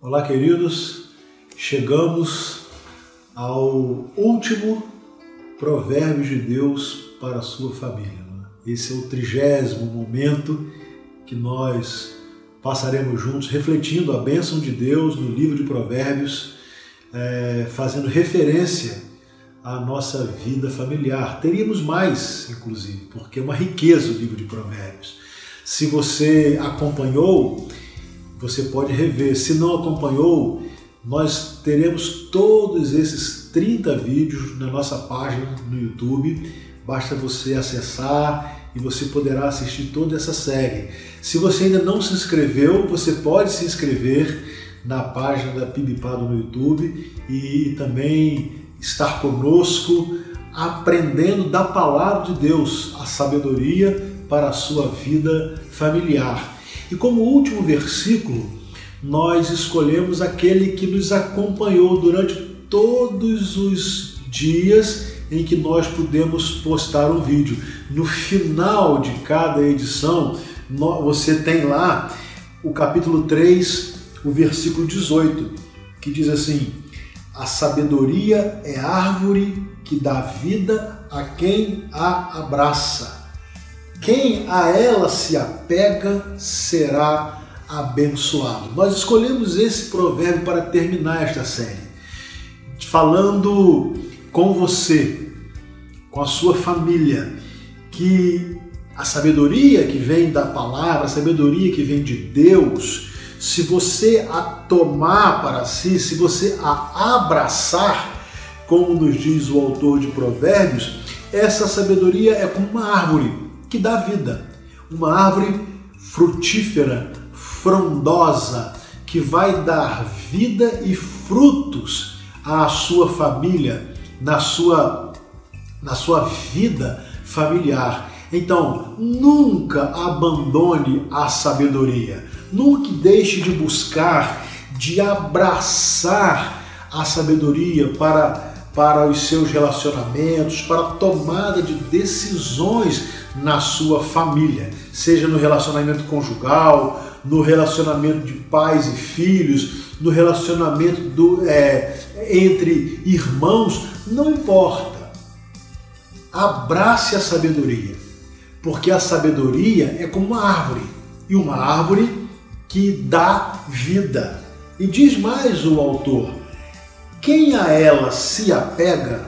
Olá, queridos. Chegamos ao último provérbio de Deus para a sua família. É? Esse é o trigésimo momento que nós passaremos juntos refletindo a bênção de Deus no livro de Provérbios, é, fazendo referência à nossa vida familiar. Teríamos mais, inclusive, porque é uma riqueza o livro de Provérbios. Se você acompanhou, você pode rever. Se não acompanhou, nós teremos todos esses 30 vídeos na nossa página no YouTube. Basta você acessar e você poderá assistir toda essa série. Se você ainda não se inscreveu, você pode se inscrever na página da Pibipado no YouTube e também estar conosco aprendendo da palavra de Deus, a sabedoria para a sua vida familiar. E como último versículo, nós escolhemos aquele que nos acompanhou durante todos os dias em que nós pudemos postar um vídeo. No final de cada edição, você tem lá o capítulo 3, o versículo 18, que diz assim: A sabedoria é árvore que dá vida a quem a abraça. Quem a ela se apega será abençoado. Nós escolhemos esse provérbio para terminar esta série, falando com você, com a sua família, que a sabedoria que vem da palavra, a sabedoria que vem de Deus, se você a tomar para si, se você a abraçar, como nos diz o autor de Provérbios, essa sabedoria é como uma árvore que dá vida. Uma árvore frutífera, frondosa, que vai dar vida e frutos à sua família, na sua, na sua vida familiar. Então, nunca abandone a sabedoria, nunca deixe de buscar, de abraçar a sabedoria para, para os seus relacionamentos, para a tomada de decisões na sua família, seja no relacionamento conjugal, no relacionamento de pais e filhos, no relacionamento do, é, entre irmãos, não importa. Abrace a sabedoria, porque a sabedoria é como uma árvore e uma árvore que dá vida. E diz mais o autor: quem a ela se apega,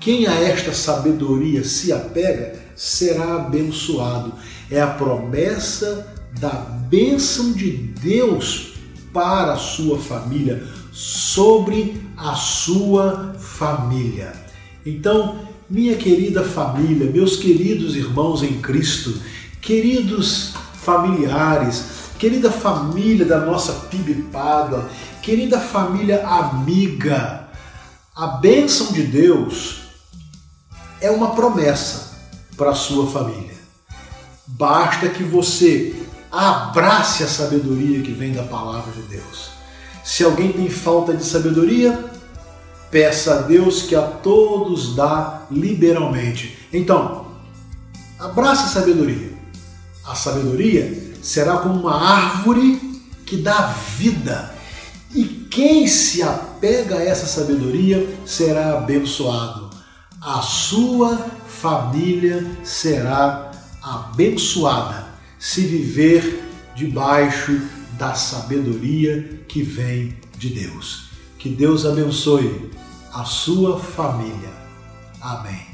quem a esta sabedoria se apega, será abençoado. É a promessa da bênção de Deus para a sua família, sobre a sua família. Então, minha querida família, meus queridos irmãos em Cristo, queridos familiares, querida família da nossa Pibipada, querida família amiga, a bênção de Deus é uma promessa para a sua família. Basta que você abrace a sabedoria que vem da palavra de Deus. Se alguém tem falta de sabedoria, peça a Deus que a todos dá liberalmente. Então, abrace a sabedoria. A sabedoria será como uma árvore que dá vida. Quem se apega a essa sabedoria será abençoado. A sua família será abençoada se viver debaixo da sabedoria que vem de Deus. Que Deus abençoe a sua família. Amém.